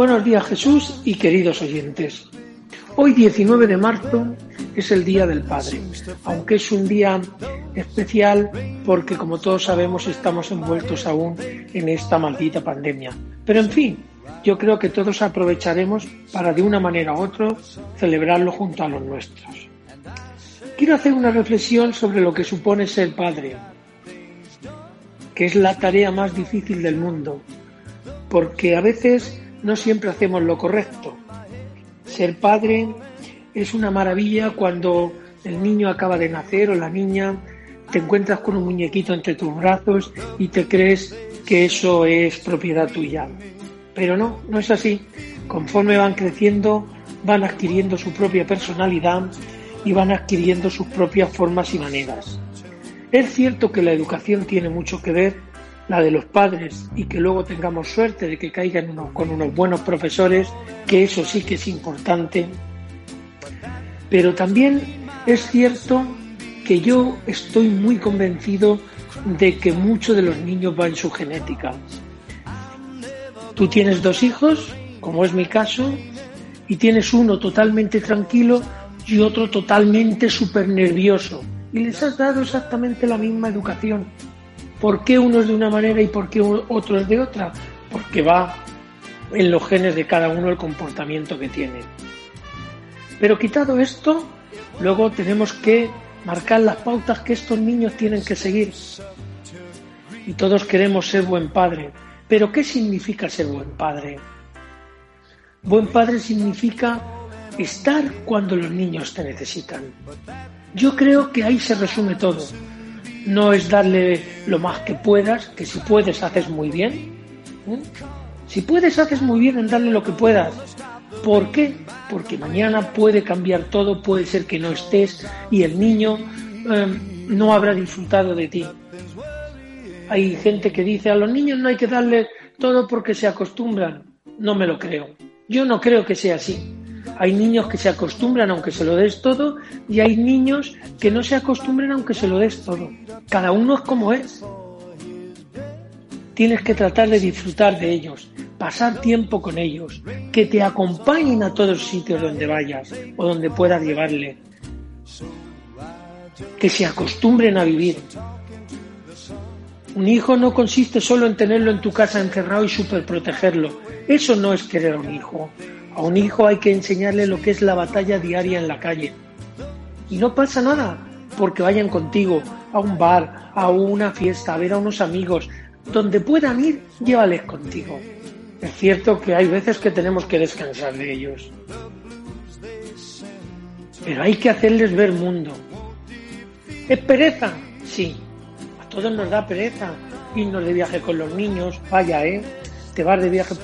Buenos días Jesús y queridos oyentes. Hoy 19 de marzo es el Día del Padre, aunque es un día especial porque como todos sabemos estamos envueltos aún en esta maldita pandemia. Pero en fin, yo creo que todos aprovecharemos para de una manera u otra celebrarlo junto a los nuestros. Quiero hacer una reflexión sobre lo que supone ser padre, que es la tarea más difícil del mundo, porque a veces no siempre hacemos lo correcto. Ser padre es una maravilla cuando el niño acaba de nacer o la niña te encuentras con un muñequito entre tus brazos y te crees que eso es propiedad tuya. Pero no, no es así. Conforme van creciendo, van adquiriendo su propia personalidad y van adquiriendo sus propias formas y maneras. Es cierto que la educación tiene mucho que ver, la de los padres, y que luego tengamos suerte de que caigan con unos buenos profesores, que eso sí que es importante. Pero también es cierto que yo estoy muy convencido de que mucho de los niños va en su genética. Tú tienes dos hijos, como es mi caso, y tienes uno totalmente tranquilo y otro totalmente súper nervioso. Y les has dado exactamente la misma educación. ¿Por qué uno es de una manera y por qué otro es de otra? Porque va en los genes de cada uno el comportamiento que tiene. Pero quitado esto, luego tenemos que marcar las pautas que estos niños tienen que seguir. Y todos queremos ser buen padre. Pero ¿qué significa ser buen padre? Buen padre significa estar cuando los niños te necesitan. Yo creo que ahí se resume todo. No es darle lo más que puedas, que si puedes haces muy bien. ¿eh? Si puedes haces muy bien en darle lo que puedas. ¿Por qué? Porque mañana puede cambiar todo, puede ser que no estés y el niño eh, no habrá disfrutado de ti. Hay gente que dice a los niños no hay que darle todo porque se acostumbran. No me lo creo. Yo no creo que sea así. Hay niños que se acostumbran aunque se lo des todo y hay niños que no se acostumbran aunque se lo des todo. Cada uno es como es. Tienes que tratar de disfrutar de ellos, pasar tiempo con ellos, que te acompañen a todos los sitios donde vayas o donde puedas llevarle. Que se acostumbren a vivir. Un hijo no consiste solo en tenerlo en tu casa encerrado y superprotegerlo. Eso no es querer a un hijo. A un hijo hay que enseñarle lo que es la batalla diaria en la calle. Y no pasa nada porque vayan contigo a un bar, a una fiesta, a ver a unos amigos. Donde puedan ir, llévales contigo. Es cierto que hay veces que tenemos que descansar de ellos. Pero hay que hacerles ver mundo. ¿Es pereza? Sí. A todos nos da pereza irnos de viaje con los niños. Vaya, ¿eh? Te vas de viaje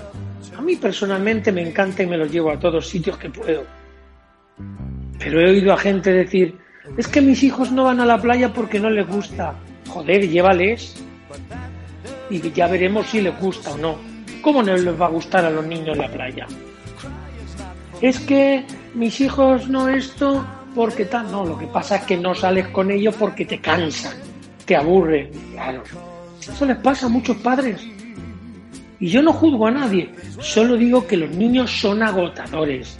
mí personalmente me encanta y me los llevo a todos sitios que puedo. Pero he oído a gente decir, es que mis hijos no van a la playa porque no les gusta. Joder, llévales. Y ya veremos si les gusta o no. ¿Cómo no les va a gustar a los niños la playa? Es que mis hijos no esto porque tal. No, lo que pasa es que no sales con ellos porque te cansan, te aburren. Eso les pasa a muchos padres. Y yo no juzgo a nadie, solo digo que los niños son agotadores.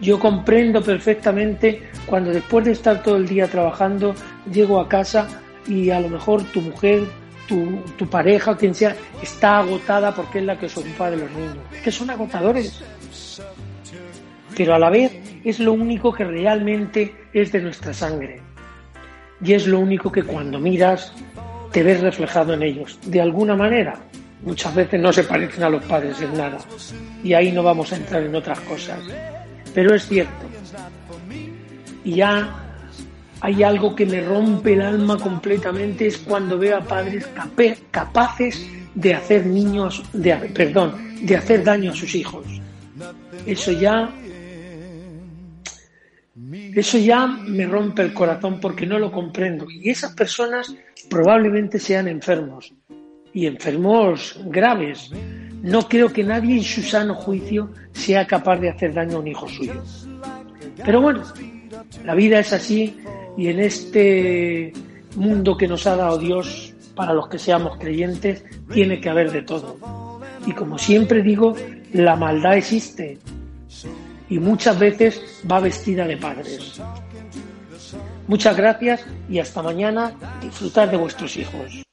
Yo comprendo perfectamente cuando después de estar todo el día trabajando, llego a casa y a lo mejor tu mujer, tu, tu pareja quien sea está agotada porque es la que se ocupa de los niños. Es que son agotadores. Pero a la vez es lo único que realmente es de nuestra sangre. Y es lo único que cuando miras te ves reflejado en ellos, de alguna manera muchas veces no se parecen a los padres en nada. Y ahí no vamos a entrar en otras cosas. Pero es cierto. Y ya hay algo que me rompe el alma completamente es cuando veo a padres capaces de hacer niños, de, perdón, de hacer daño a sus hijos. Eso ya, eso ya me rompe el corazón porque no lo comprendo. Y esas personas probablemente sean enfermos y enfermos graves. No creo que nadie en su sano juicio sea capaz de hacer daño a un hijo suyo. Pero bueno, la vida es así y en este mundo que nos ha dado Dios para los que seamos creyentes tiene que haber de todo. Y como siempre digo, la maldad existe y muchas veces va vestida de padres. Muchas gracias y hasta mañana. Disfrutar de vuestros hijos.